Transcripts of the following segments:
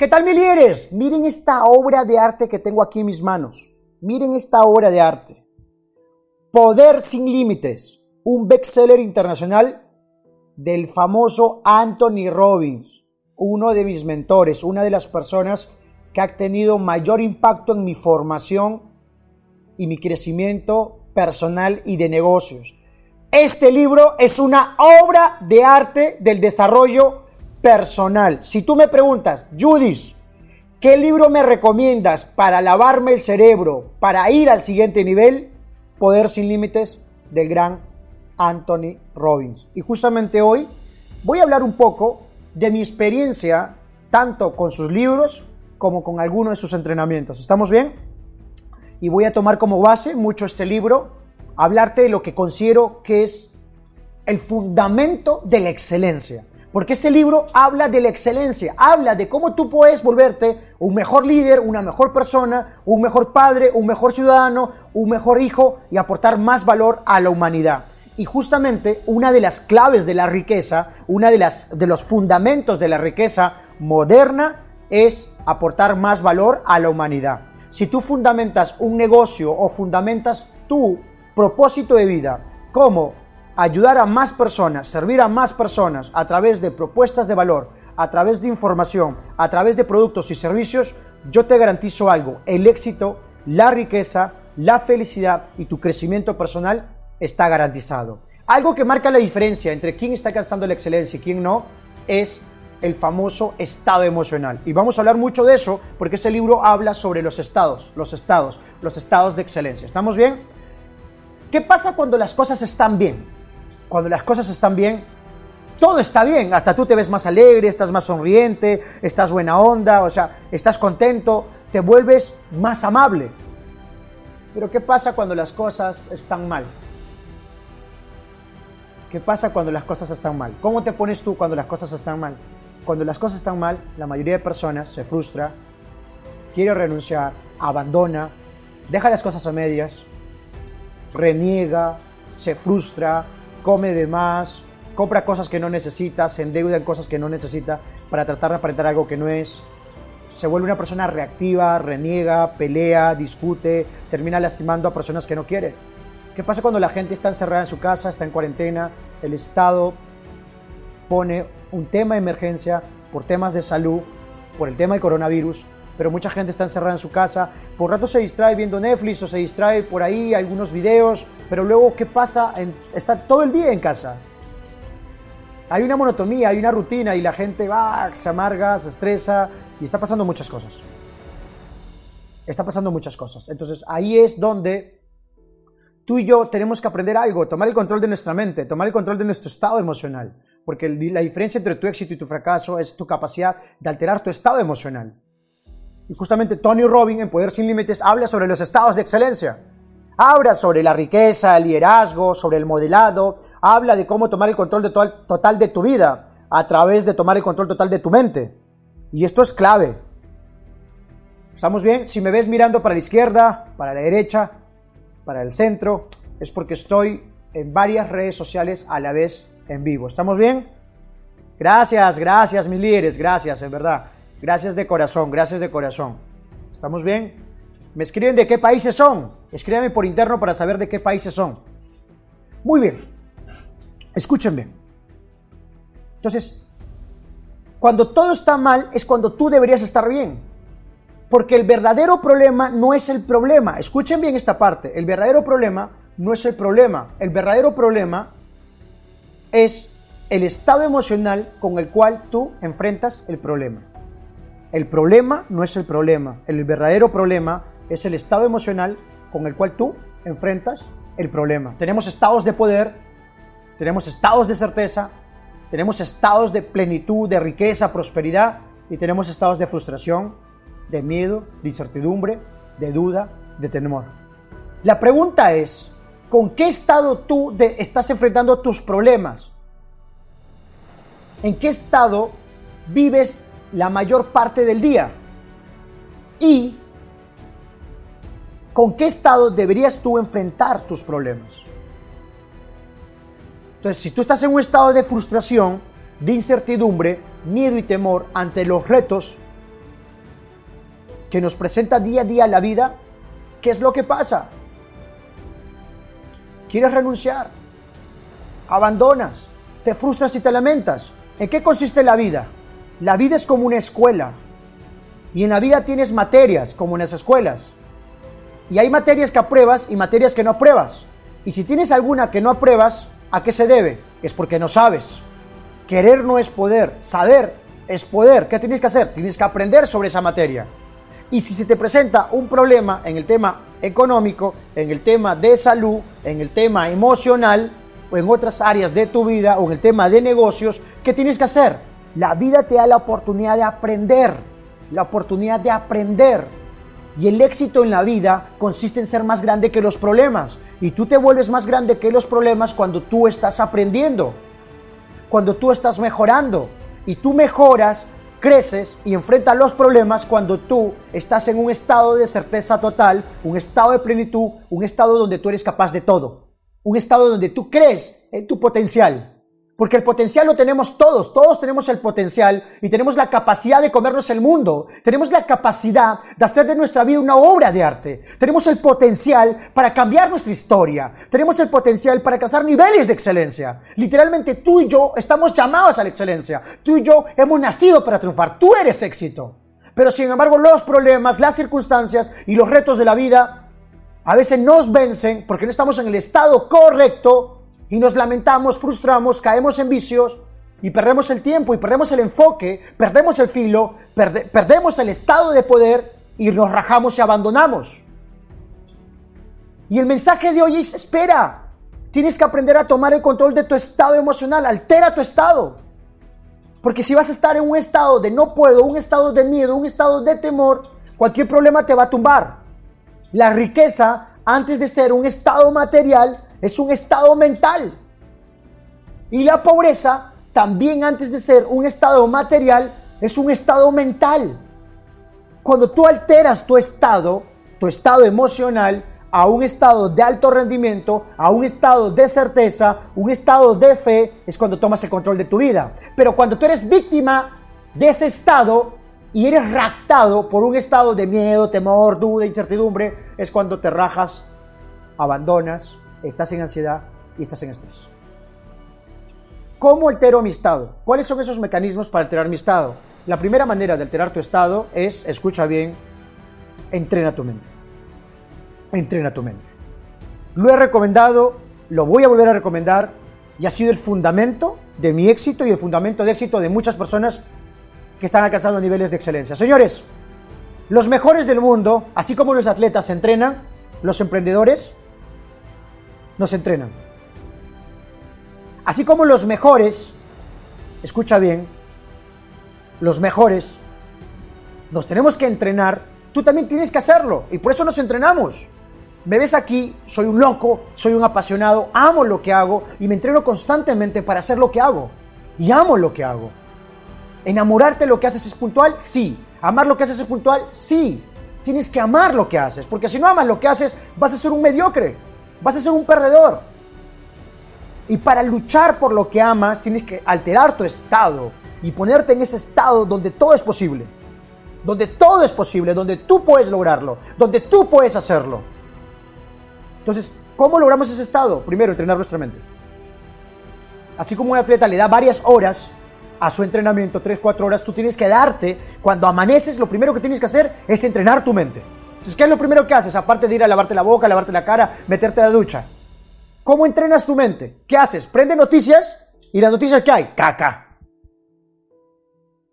¿Qué tal, mi líderes? Miren esta obra de arte que tengo aquí en mis manos. Miren esta obra de arte. Poder sin límites. Un bestseller internacional del famoso Anthony Robbins, uno de mis mentores, una de las personas que ha tenido mayor impacto en mi formación y mi crecimiento personal y de negocios. Este libro es una obra de arte del desarrollo personal. Si tú me preguntas, Judith, ¿qué libro me recomiendas para lavarme el cerebro, para ir al siguiente nivel? Poder sin límites del gran Anthony Robbins. Y justamente hoy voy a hablar un poco de mi experiencia tanto con sus libros como con algunos de sus entrenamientos. ¿Estamos bien? Y voy a tomar como base mucho este libro, hablarte de lo que considero que es el fundamento de la excelencia. Porque este libro habla de la excelencia, habla de cómo tú puedes volverte un mejor líder, una mejor persona, un mejor padre, un mejor ciudadano, un mejor hijo y aportar más valor a la humanidad. Y justamente una de las claves de la riqueza, una de, las, de los fundamentos de la riqueza moderna es aportar más valor a la humanidad. Si tú fundamentas un negocio o fundamentas tu propósito de vida como ayudar a más personas, servir a más personas a través de propuestas de valor, a través de información, a través de productos y servicios, yo te garantizo algo, el éxito, la riqueza, la felicidad y tu crecimiento personal está garantizado. Algo que marca la diferencia entre quién está alcanzando la excelencia y quién no es el famoso estado emocional. Y vamos a hablar mucho de eso porque este libro habla sobre los estados, los estados, los estados de excelencia. ¿Estamos bien? ¿Qué pasa cuando las cosas están bien? Cuando las cosas están bien, todo está bien, hasta tú te ves más alegre, estás más sonriente, estás buena onda, o sea, estás contento, te vuelves más amable. Pero ¿qué pasa cuando las cosas están mal? ¿Qué pasa cuando las cosas están mal? ¿Cómo te pones tú cuando las cosas están mal? Cuando las cosas están mal, la mayoría de personas se frustra, quiere renunciar, abandona, deja las cosas a medias, reniega, se frustra, come de más, compra cosas que no necesita, se endeuda en cosas que no necesita para tratar de aparentar algo que no es, se vuelve una persona reactiva, reniega, pelea, discute, termina lastimando a personas que no quiere. ¿Qué pasa cuando la gente está encerrada en su casa, está en cuarentena, el Estado pone un tema de emergencia por temas de salud, por el tema del coronavirus, pero mucha gente está encerrada en su casa, por rato se distrae viendo Netflix o se distrae por ahí algunos videos, pero luego ¿qué pasa? está todo el día en casa. Hay una monotonía, hay una rutina y la gente va, se amarga, se estresa y está pasando muchas cosas. Está pasando muchas cosas. Entonces ahí es donde tú y yo tenemos que aprender algo, tomar el control de nuestra mente, tomar el control de nuestro estado emocional, porque la diferencia entre tu éxito y tu fracaso es tu capacidad de alterar tu estado emocional. Y justamente Tony Robbins en Poder Sin Límites habla sobre los estados de excelencia. Habla sobre la riqueza, el liderazgo, sobre el modelado, habla de cómo tomar el control total de tu vida a través de tomar el control total de tu mente. Y esto es clave. ¿Estamos bien? Si me ves mirando para la izquierda, para la derecha, para el centro, es porque estoy en varias redes sociales a la vez en vivo. ¿Estamos bien? Gracias, gracias mis líderes, gracias, en verdad. Gracias de corazón, gracias de corazón. ¿Estamos bien? Me escriben de qué países son. Escríbanme por interno para saber de qué países son. Muy bien. Escúchenme. Entonces, cuando todo está mal es cuando tú deberías estar bien. Porque el verdadero problema no es el problema. Escuchen bien esta parte. El verdadero problema no es el problema. El verdadero problema es el estado emocional con el cual tú enfrentas el problema. El problema no es el problema. El verdadero problema es el estado emocional con el cual tú enfrentas el problema. Tenemos estados de poder, tenemos estados de certeza, tenemos estados de plenitud, de riqueza, prosperidad y tenemos estados de frustración, de miedo, de incertidumbre, de duda, de temor. La pregunta es, ¿con qué estado tú estás enfrentando tus problemas? ¿En qué estado vives la mayor parte del día? ¿Y con qué estado deberías tú enfrentar tus problemas? Entonces, si tú estás en un estado de frustración, de incertidumbre, miedo y temor ante los retos que nos presenta día a día la vida, ¿qué es lo que pasa? ¿Quieres renunciar? Abandonas, te frustras y te lamentas. ¿En qué consiste la vida? La vida es como una escuela. Y en la vida tienes materias, como en las escuelas. Y hay materias que apruebas y materias que no apruebas. Y si tienes alguna que no apruebas, ¿a qué se debe? Es porque no sabes. Querer no es poder, saber es poder. ¿Qué tienes que hacer? Tienes que aprender sobre esa materia. Y si se te presenta un problema en el tema económico, en el tema de salud, en el tema emocional o en otras áreas de tu vida o en el tema de negocios, ¿qué tienes que hacer? La vida te da la oportunidad de aprender, la oportunidad de aprender. Y el éxito en la vida consiste en ser más grande que los problemas. Y tú te vuelves más grande que los problemas cuando tú estás aprendiendo, cuando tú estás mejorando. Y tú mejoras creces y enfrentas los problemas cuando tú estás en un estado de certeza total, un estado de plenitud, un estado donde tú eres capaz de todo, un estado donde tú crees en tu potencial. Porque el potencial lo tenemos todos, todos tenemos el potencial y tenemos la capacidad de comernos el mundo, tenemos la capacidad de hacer de nuestra vida una obra de arte, tenemos el potencial para cambiar nuestra historia, tenemos el potencial para alcanzar niveles de excelencia. Literalmente tú y yo estamos llamados a la excelencia, tú y yo hemos nacido para triunfar, tú eres éxito. Pero sin embargo los problemas, las circunstancias y los retos de la vida a veces nos vencen porque no estamos en el estado correcto y nos lamentamos, frustramos, caemos en vicios y perdemos el tiempo y perdemos el enfoque, perdemos el filo, perdemos el estado de poder y nos rajamos y abandonamos. Y el mensaje de hoy es, espera, tienes que aprender a tomar el control de tu estado emocional, altera tu estado. Porque si vas a estar en un estado de no puedo, un estado de miedo, un estado de temor, cualquier problema te va a tumbar. La riqueza, antes de ser un estado material, es un estado mental. Y la pobreza, también antes de ser un estado material, es un estado mental. Cuando tú alteras tu estado, tu estado emocional, a un estado de alto rendimiento, a un estado de certeza, un estado de fe, es cuando tomas el control de tu vida. Pero cuando tú eres víctima de ese estado y eres raptado por un estado de miedo, temor, duda, incertidumbre, es cuando te rajas, abandonas, estás en ansiedad y estás en estrés. ¿Cómo altero mi estado? ¿Cuáles son esos mecanismos para alterar mi estado? La primera manera de alterar tu estado es, escucha bien, entrena tu mente. Entrena tu mente. Lo he recomendado, lo voy a volver a recomendar y ha sido el fundamento de mi éxito y el fundamento de éxito de muchas personas que están alcanzando niveles de excelencia. Señores, los mejores del mundo, así como los atletas entrenan, los emprendedores nos entrenan. Así como los mejores, escucha bien, los mejores, nos tenemos que entrenar, tú también tienes que hacerlo. Y por eso nos entrenamos. Me ves aquí, soy un loco, soy un apasionado, amo lo que hago y me entreno constantemente para hacer lo que hago. Y amo lo que hago. ¿Enamorarte de lo que haces es puntual? Sí. ¿Amar lo que haces es puntual? Sí. Tienes que amar lo que haces, porque si no amas lo que haces, vas a ser un mediocre vas a ser un perdedor. Y para luchar por lo que amas, tienes que alterar tu estado y ponerte en ese estado donde todo es posible. Donde todo es posible, donde tú puedes lograrlo, donde tú puedes hacerlo. Entonces, ¿cómo logramos ese estado? Primero, entrenar nuestra mente. Así como un atleta le da varias horas a su entrenamiento, 3, 4 horas, tú tienes que darte, cuando amaneces, lo primero que tienes que hacer es entrenar tu mente. Entonces, ¿qué es lo primero que haces? Aparte de ir a lavarte la boca, lavarte la cara, meterte a la ducha. ¿Cómo entrenas tu mente? ¿Qué haces? Prende noticias y las noticias que hay, caca.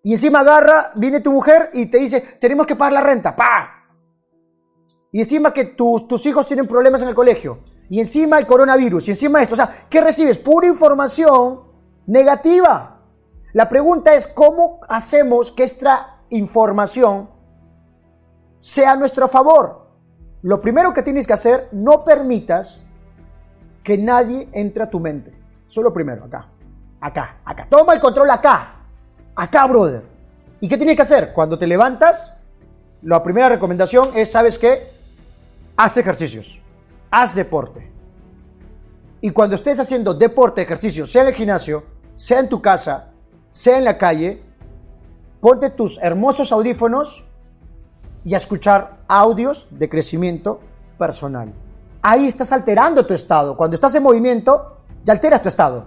Y encima agarra, viene tu mujer y te dice, tenemos que pagar la renta, pa. Y encima que tus hijos tienen problemas en el colegio. Y encima el coronavirus. Y encima esto. O sea, ¿qué recibes? Pura información negativa. La pregunta es, ¿cómo hacemos que esta información sea a nuestro favor. Lo primero que tienes que hacer, no permitas que nadie entre a tu mente. Solo primero, acá, acá, acá. Toma el control acá, acá, brother. ¿Y qué tienes que hacer? Cuando te levantas, la primera recomendación es, ¿sabes qué? Haz ejercicios, haz deporte. Y cuando estés haciendo deporte, ejercicio, sea en el gimnasio, sea en tu casa, sea en la calle, ponte tus hermosos audífonos y a escuchar audios de crecimiento personal. Ahí estás alterando tu estado. Cuando estás en movimiento, ya alteras tu estado.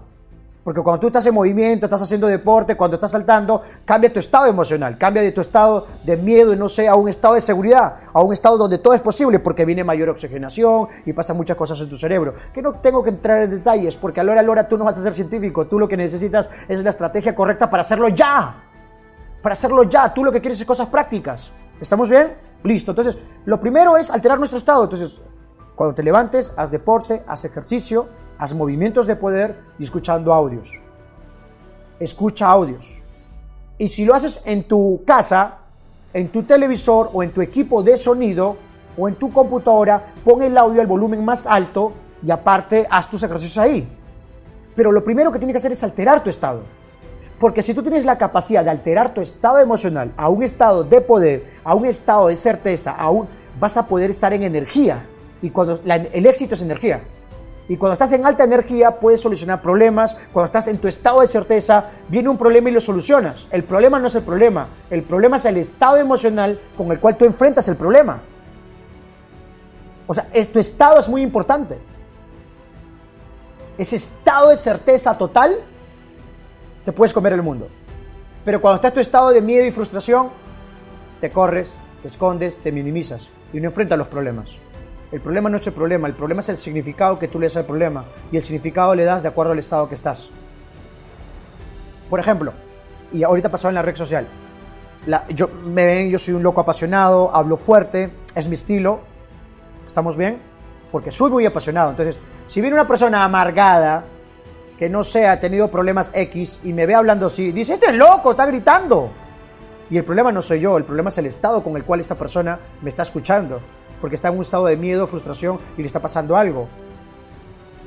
Porque cuando tú estás en movimiento, estás haciendo deporte, cuando estás saltando, cambia tu estado emocional, cambia de tu estado de miedo no sé, a un estado de seguridad, a un estado donde todo es posible porque viene mayor oxigenación y pasan muchas cosas en tu cerebro. Que no tengo que entrar en detalles porque a la hora a la hora tú no vas a ser científico, tú lo que necesitas es la estrategia correcta para hacerlo ya. Para hacerlo ya, tú lo que quieres es cosas prácticas. ¿Estamos bien? Listo. Entonces, lo primero es alterar nuestro estado. Entonces, cuando te levantes, haz deporte, haz ejercicio, haz movimientos de poder y escuchando audios. Escucha audios. Y si lo haces en tu casa, en tu televisor o en tu equipo de sonido o en tu computadora, pon el audio al volumen más alto y aparte haz tus ejercicios ahí. Pero lo primero que tienes que hacer es alterar tu estado. Porque si tú tienes la capacidad de alterar tu estado emocional a un estado de poder, a un estado de certeza, a vas a poder estar en energía. Y cuando el éxito es energía. Y cuando estás en alta energía puedes solucionar problemas. Cuando estás en tu estado de certeza, viene un problema y lo solucionas. El problema no es el problema. El problema es el estado emocional con el cual tú enfrentas el problema. O sea, tu estado es muy importante. Ese estado de certeza total, te puedes comer el mundo. Pero cuando estás en tu estado de miedo y frustración, te corres, te escondes, te minimizas y no enfrentas los problemas. El problema no es el problema, el problema es el significado que tú le das al problema y el significado le das de acuerdo al estado que estás. Por ejemplo, y ahorita pasado en la red social, yo, me ven, yo soy un loco apasionado, hablo fuerte, es mi estilo, ¿estamos bien? Porque soy muy apasionado. Entonces, si viene una persona amargada, que no sé, ha tenido problemas X y me ve hablando así, dice, este es loco, está gritando. Y el problema no soy yo, el problema es el estado con el cual esta persona me está escuchando porque está en un estado de miedo, frustración y le está pasando algo.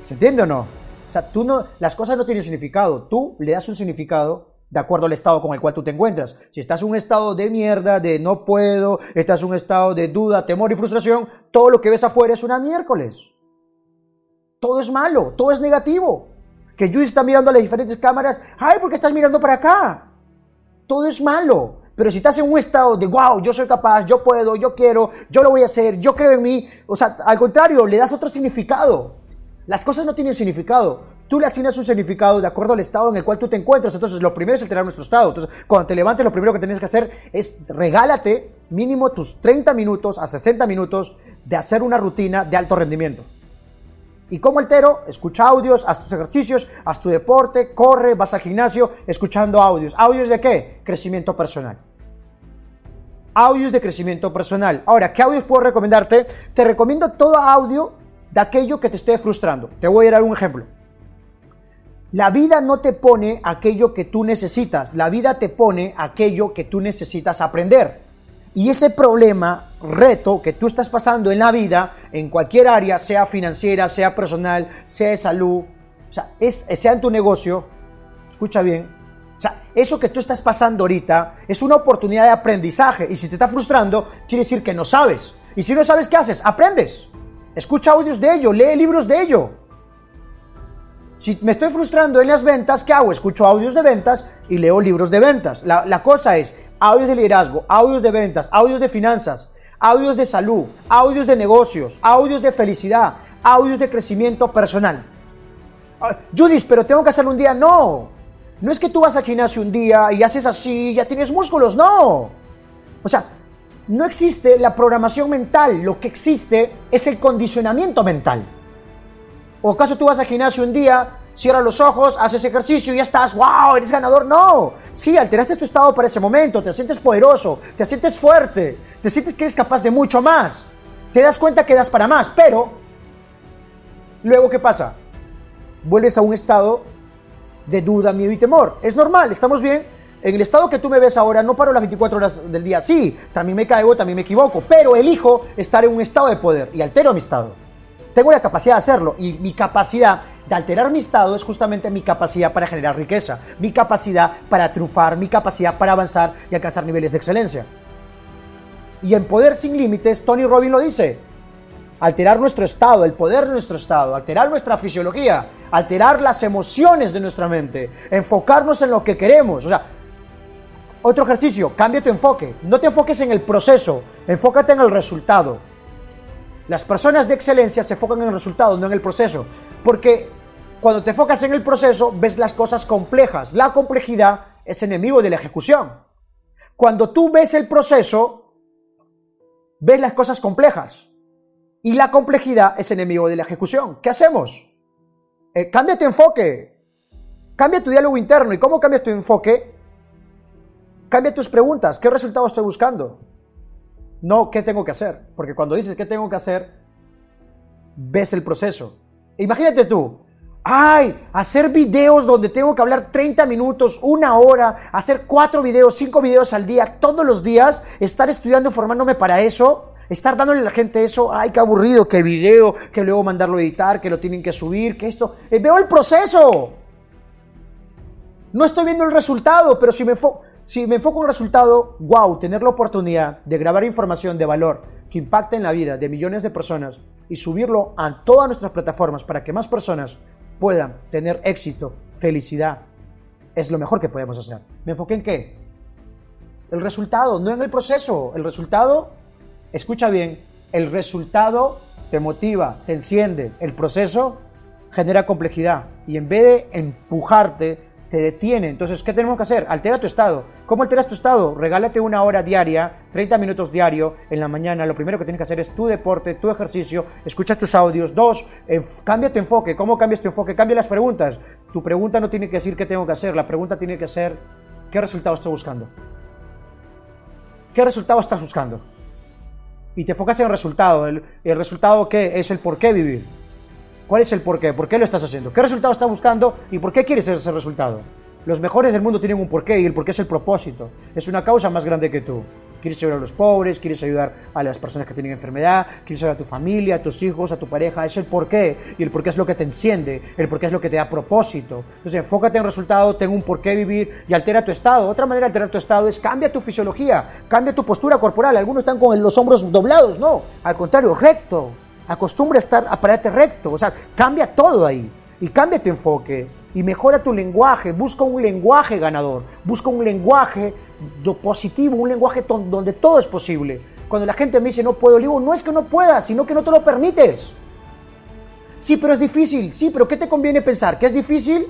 ¿Se entiende o no? O sea, tú no, las cosas no tienen significado, tú le das un significado de acuerdo al estado con el cual tú te encuentras. Si estás en un estado de mierda, de no puedo, estás en un estado de duda, temor y frustración, todo lo que ves afuera es una miércoles. Todo es malo, todo es negativo. Que Juice está mirando a las diferentes cámaras, ay, ¿por qué estás mirando para acá? Todo es malo. Pero si estás en un estado de, wow, yo soy capaz, yo puedo, yo quiero, yo lo voy a hacer, yo creo en mí, o sea, al contrario, le das otro significado. Las cosas no tienen significado. Tú le asignas un significado de acuerdo al estado en el cual tú te encuentras. Entonces, lo primero es alterar nuestro estado. Entonces, cuando te levantes, lo primero que tienes que hacer es regálate mínimo tus 30 minutos a 60 minutos de hacer una rutina de alto rendimiento. ¿Y cómo altero? Escucha audios, haz tus ejercicios, haz tu deporte, corre, vas al gimnasio, escuchando audios. ¿Audios de qué? Crecimiento personal. Audios de crecimiento personal. Ahora, ¿qué audios puedo recomendarte? Te recomiendo todo audio de aquello que te esté frustrando. Te voy a dar un ejemplo. La vida no te pone aquello que tú necesitas, la vida te pone aquello que tú necesitas aprender. Y ese problema, reto que tú estás pasando en la vida, en cualquier área, sea financiera, sea personal, sea de salud, o sea, es, sea en tu negocio, escucha bien, o sea, eso que tú estás pasando ahorita es una oportunidad de aprendizaje y si te está frustrando, quiere decir que no sabes. Y si no sabes qué haces, aprendes. Escucha audios de ello, lee libros de ello. Si me estoy frustrando en las ventas, ¿qué hago? Escucho audios de ventas y leo libros de ventas. La, la cosa es, audios de liderazgo, audios de ventas, audios de finanzas, audios de salud, audios de negocios, audios de felicidad, audios de crecimiento personal. Ah, Judith, pero tengo que hacerlo un día. No, no es que tú vas al gimnasio un día y haces así, ya tienes músculos, no. O sea, no existe la programación mental, lo que existe es el condicionamiento mental. ¿O acaso tú vas al gimnasio un día cierras los ojos, haces ejercicio y ya estás, wow, eres ganador. No, sí, alteraste tu estado para ese momento, te sientes poderoso, te sientes fuerte, te sientes que eres capaz de mucho más, te das cuenta que das para más, pero luego ¿qué pasa? Vuelves a un estado de duda, miedo y temor. Es normal, estamos bien. En el estado que tú me ves ahora, no paro las 24 horas del día. Sí, también me caigo, también me equivoco, pero elijo estar en un estado de poder y altero mi estado. Tengo la capacidad de hacerlo y mi capacidad de alterar mi estado es justamente mi capacidad para generar riqueza, mi capacidad para triunfar, mi capacidad para avanzar y alcanzar niveles de excelencia. Y en Poder sin Límites, Tony Robbins lo dice, alterar nuestro estado, el poder de nuestro estado, alterar nuestra fisiología, alterar las emociones de nuestra mente, enfocarnos en lo que queremos. O sea, Otro ejercicio, cambia tu enfoque. No te enfoques en el proceso, enfócate en el resultado. Las personas de excelencia se enfocan en el resultado, no en el proceso. Porque cuando te enfocas en el proceso, ves las cosas complejas. La complejidad es enemigo de la ejecución. Cuando tú ves el proceso, ves las cosas complejas. Y la complejidad es enemigo de la ejecución. ¿Qué hacemos? Eh, cambia tu enfoque. Cambia tu diálogo interno. ¿Y cómo cambias tu enfoque? Cambia tus preguntas. ¿Qué resultado estoy buscando? No, ¿qué tengo que hacer? Porque cuando dices qué tengo que hacer, ves el proceso. Imagínate tú, ay, hacer videos donde tengo que hablar 30 minutos, una hora, hacer cuatro videos, cinco videos al día, todos los días, estar estudiando, formándome para eso, estar dándole a la gente eso, ay, qué aburrido, qué video, que luego mandarlo a editar, que lo tienen que subir, que esto. Eh, veo el proceso. No estoy viendo el resultado, pero si me si me enfoco en un resultado, wow, tener la oportunidad de grabar información de valor que impacte en la vida de millones de personas y subirlo a todas nuestras plataformas para que más personas puedan tener éxito, felicidad, es lo mejor que podemos hacer. ¿Me enfoqué en qué? El resultado, no en el proceso. El resultado, escucha bien, el resultado te motiva, te enciende. El proceso genera complejidad. Y en vez de empujarte, te detiene. Entonces, ¿qué tenemos que hacer? Altera tu estado. ¿Cómo alteras tu estado? Regálate una hora diaria, 30 minutos diario en la mañana. Lo primero que tienes que hacer es tu deporte, tu ejercicio, escucha tus audios. Dos, cambia tu enfoque. ¿Cómo cambias tu enfoque? Cambia las preguntas. Tu pregunta no tiene que decir qué tengo que hacer. La pregunta tiene que ser qué resultado estoy buscando. ¿Qué resultado estás buscando? Y te enfocas en el resultado. ¿El, el resultado qué? Es el por qué vivir. ¿Cuál es el porqué? ¿Por qué lo estás haciendo? ¿Qué resultado estás buscando y por qué quieres ese resultado? Los mejores del mundo tienen un porqué y el porqué es el propósito. Es una causa más grande que tú. Quieres ayudar a los pobres, quieres ayudar a las personas que tienen enfermedad, quieres ayudar a tu familia, a tus hijos, a tu pareja. Es el porqué. Y el porqué es lo que te enciende, el porqué es lo que te da propósito. Entonces enfócate en el resultado, ten un porqué vivir y altera tu estado. Otra manera de alterar tu estado es cambia tu fisiología, cambia tu postura corporal. Algunos están con los hombros doblados, no. Al contrario, recto. Acostumbra a estar, a pararte recto, o sea, cambia todo ahí. Y cambia tu enfoque y mejora tu lenguaje. Busca un lenguaje ganador. Busca un lenguaje positivo, un lenguaje donde todo es posible. Cuando la gente me dice no puedo, digo, no es que no puedas, sino que no te lo permites. Sí, pero es difícil. Sí, pero ¿qué te conviene pensar? ¿Que es difícil?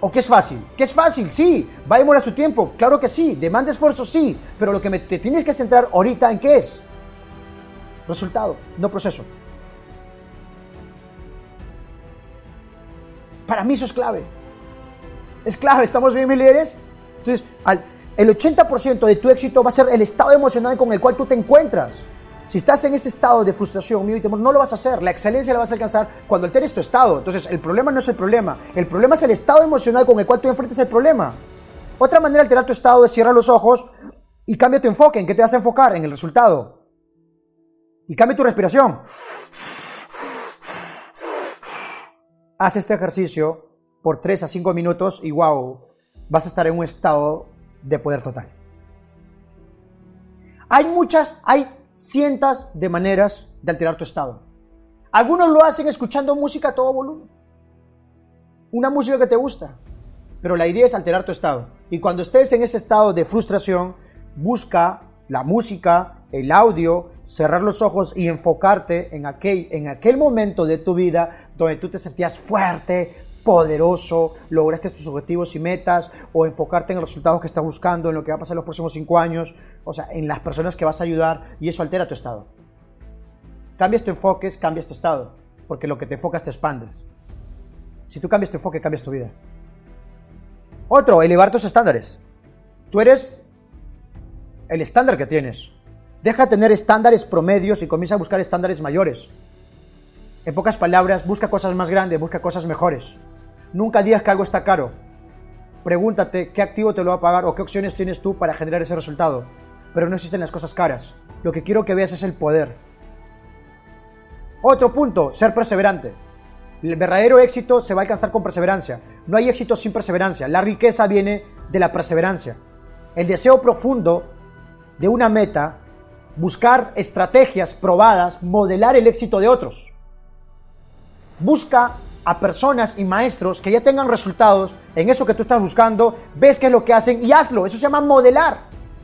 ¿O que es fácil? ¿Que es fácil? Sí. ¿Va a demorar su tiempo? Claro que sí. ¿Demanda esfuerzo? Sí. Pero lo que te tienes que centrar ahorita en qué es Resultado, no proceso. Para mí eso es clave. Es clave, ¿estamos bien, mis líderes? Entonces, el 80% de tu éxito va a ser el estado emocional con el cual tú te encuentras. Si estás en ese estado de frustración, miedo y temor, no lo vas a hacer. La excelencia la vas a alcanzar cuando alteres tu estado. Entonces, el problema no es el problema. El problema es el estado emocional con el cual tú enfrentas el problema. Otra manera de alterar tu estado es cierra los ojos y cambia tu enfoque. ¿En qué te vas a enfocar? En el resultado. Y cambia tu respiración. Haz este ejercicio por 3 a 5 minutos y wow, vas a estar en un estado de poder total. Hay muchas, hay cientos de maneras de alterar tu estado. Algunos lo hacen escuchando música a todo volumen. Una música que te gusta. Pero la idea es alterar tu estado. Y cuando estés en ese estado de frustración, busca la música, el audio, cerrar los ojos y enfocarte en aquel, en aquel momento de tu vida donde tú te sentías fuerte, poderoso, lograste tus objetivos y metas, o enfocarte en los resultados que estás buscando, en lo que va a pasar en los próximos cinco años, o sea, en las personas que vas a ayudar, y eso altera tu estado. Cambias tu enfoque, cambias tu estado, porque lo que te enfocas te expandes. Si tú cambias tu enfoque, cambias tu vida. Otro, elevar tus estándares. Tú eres el estándar que tienes. Deja de tener estándares promedios y comienza a buscar estándares mayores. En pocas palabras, busca cosas más grandes, busca cosas mejores. Nunca digas que algo está caro. Pregúntate qué activo te lo va a pagar o qué opciones tienes tú para generar ese resultado. Pero no existen las cosas caras. Lo que quiero que veas es el poder. Otro punto, ser perseverante. El verdadero éxito se va a alcanzar con perseverancia. No hay éxito sin perseverancia. La riqueza viene de la perseverancia. El deseo profundo de una meta, buscar estrategias probadas, modelar el éxito de otros. Busca a personas y maestros que ya tengan resultados en eso que tú estás buscando, ves qué es lo que hacen y hazlo. Eso se llama modelar,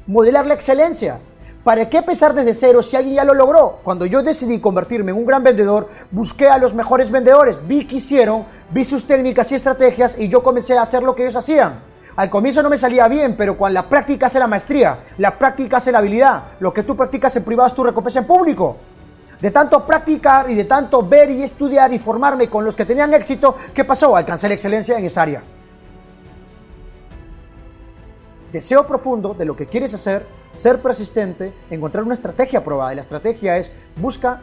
modelar la excelencia. ¿Para qué empezar desde cero si alguien ya lo logró? Cuando yo decidí convertirme en un gran vendedor, busqué a los mejores vendedores, vi qué hicieron, vi sus técnicas y estrategias y yo comencé a hacer lo que ellos hacían. Al comienzo no me salía bien, pero cuando la práctica hace la maestría, la práctica hace la habilidad. Lo que tú practicas en privado es tu recompensa en público. De tanto practicar y de tanto ver y estudiar y formarme con los que tenían éxito, ¿qué pasó? Alcancé la excelencia en esa área. Deseo profundo de lo que quieres hacer ser persistente, encontrar una estrategia probada. Y la estrategia es busca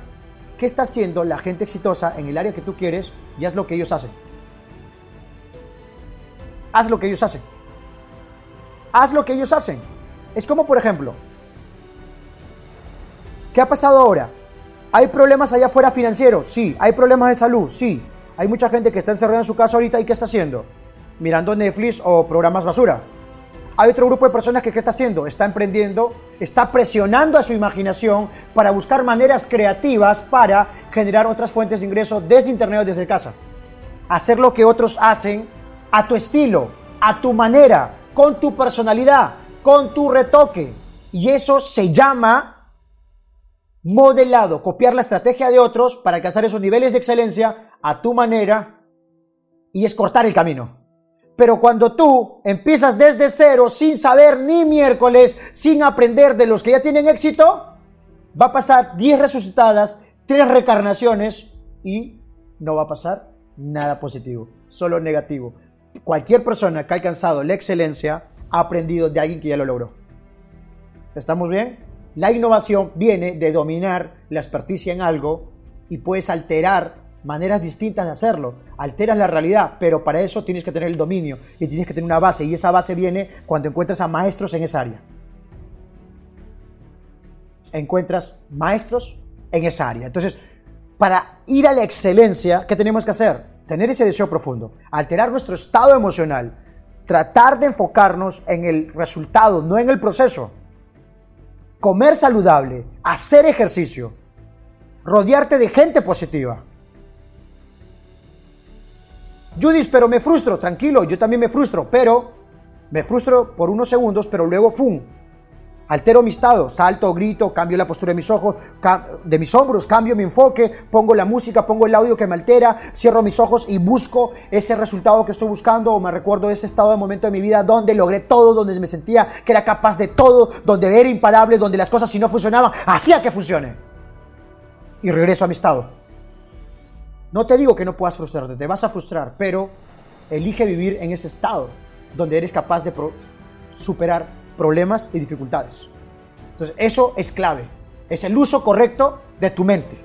qué está haciendo la gente exitosa en el área que tú quieres y haz lo que ellos hacen. Haz lo que ellos hacen. Haz lo que ellos hacen. Es como, por ejemplo, ¿qué ha pasado ahora? ¿Hay problemas allá afuera financieros? Sí. ¿Hay problemas de salud? Sí. Hay mucha gente que está encerrada en su casa ahorita y ¿qué está haciendo? Mirando Netflix o programas basura. Hay otro grupo de personas que ¿qué está haciendo? Está emprendiendo, está presionando a su imaginación para buscar maneras creativas para generar otras fuentes de ingreso desde internet o desde casa. Hacer lo que otros hacen a tu estilo, a tu manera, con tu personalidad, con tu retoque. Y eso se llama modelado, copiar la estrategia de otros para alcanzar esos niveles de excelencia a tu manera y es cortar el camino. Pero cuando tú empiezas desde cero, sin saber ni miércoles, sin aprender de los que ya tienen éxito, va a pasar 10 resucitadas, 3 recarnaciones y no va a pasar nada positivo, solo negativo. Cualquier persona que ha alcanzado la excelencia ha aprendido de alguien que ya lo logró. ¿Estamos bien? La innovación viene de dominar la experticia en algo y puedes alterar maneras distintas de hacerlo. Alteras la realidad, pero para eso tienes que tener el dominio y tienes que tener una base. Y esa base viene cuando encuentras a maestros en esa área. Encuentras maestros en esa área. Entonces, para ir a la excelencia, ¿qué tenemos que hacer? Tener ese deseo profundo, alterar nuestro estado emocional, tratar de enfocarnos en el resultado, no en el proceso. Comer saludable, hacer ejercicio, rodearte de gente positiva Judith, pero me frustro, tranquilo, yo también me frustro, pero me frustro por unos segundos, pero luego, ¡fum! Altero mi estado, salto, grito, cambio la postura de mis ojos, de mis hombros, cambio mi enfoque, pongo la música, pongo el audio que me altera, cierro mis ojos y busco ese resultado que estoy buscando o me recuerdo ese estado de momento de mi vida donde logré todo, donde me sentía que era capaz de todo, donde era imparable, donde las cosas si no funcionaban, hacía que funcione. Y regreso a mi estado. No te digo que no puedas frustrarte, te vas a frustrar, pero elige vivir en ese estado donde eres capaz de superar problemas y dificultades. Entonces, eso es clave. Es el uso correcto de tu mente.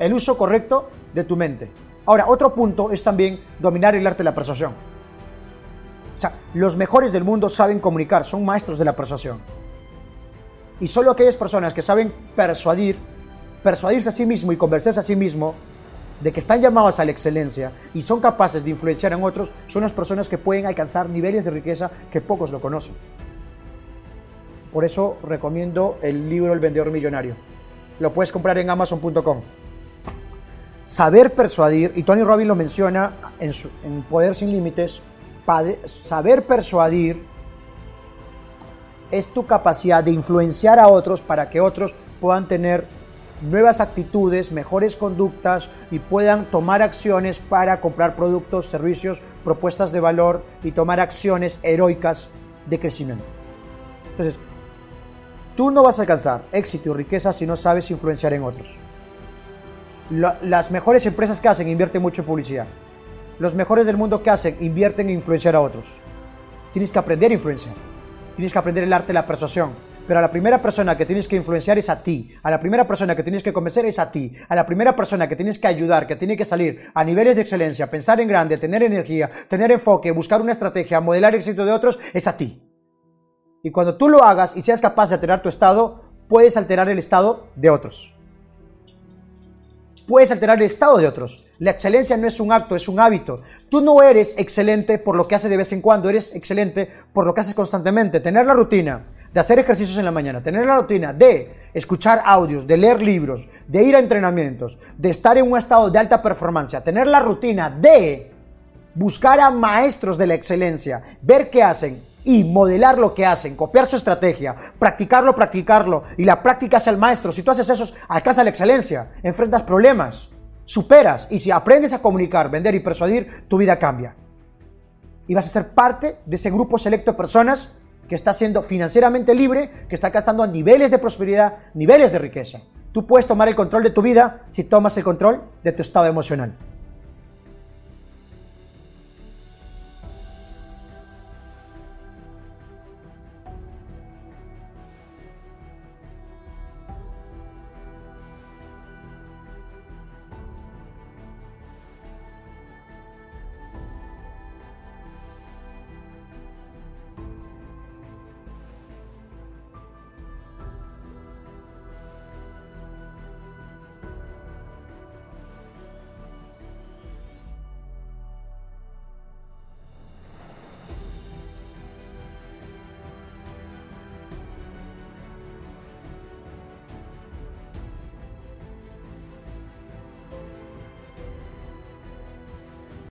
El uso correcto de tu mente. Ahora, otro punto es también dominar el arte de la persuasión. O sea, los mejores del mundo saben comunicar, son maestros de la persuasión. Y solo aquellas personas que saben persuadir, persuadirse a sí mismo y convencerse a sí mismo, de que están llamados a la excelencia y son capaces de influenciar en otros, son las personas que pueden alcanzar niveles de riqueza que pocos lo conocen. Por eso recomiendo el libro El vendedor millonario. Lo puedes comprar en amazon.com. Saber persuadir, y Tony Robbins lo menciona en, en Poder sin Límites, saber persuadir es tu capacidad de influenciar a otros para que otros puedan tener nuevas actitudes, mejores conductas y puedan tomar acciones para comprar productos, servicios, propuestas de valor y tomar acciones heroicas de crecimiento. Entonces, tú no vas a alcanzar éxito y riqueza si no sabes influenciar en otros. las mejores empresas que hacen invierten mucho en publicidad. Los mejores del mundo que hacen invierten en influenciar a otros. Tienes que aprender a influenciar. Tienes que aprender el arte de la persuasión pero a la primera persona que tienes que influenciar es a ti. A la primera persona que tienes que convencer es a ti. A la primera persona que tienes que ayudar, que tiene que salir a niveles de excelencia, pensar en grande, tener energía, tener enfoque, buscar una estrategia, modelar el éxito de otros, es a ti. Y cuando tú lo hagas y seas capaz de alterar tu estado, puedes alterar el estado de otros. Puedes alterar el estado de otros. La excelencia no es un acto, es un hábito. Tú no eres excelente por lo que haces de vez en cuando, eres excelente por lo que haces constantemente. Tener la rutina, de hacer ejercicios en la mañana, tener la rutina de escuchar audios, de leer libros, de ir a entrenamientos, de estar en un estado de alta performance, tener la rutina de buscar a maestros de la excelencia, ver qué hacen y modelar lo que hacen, copiar su estrategia, practicarlo, practicarlo, y la práctica es el maestro. Si tú haces eso, alcanzas la excelencia, enfrentas problemas, superas, y si aprendes a comunicar, vender y persuadir, tu vida cambia. Y vas a ser parte de ese grupo selecto de personas que está siendo financieramente libre, que está alcanzando niveles de prosperidad, niveles de riqueza. Tú puedes tomar el control de tu vida si tomas el control de tu estado emocional.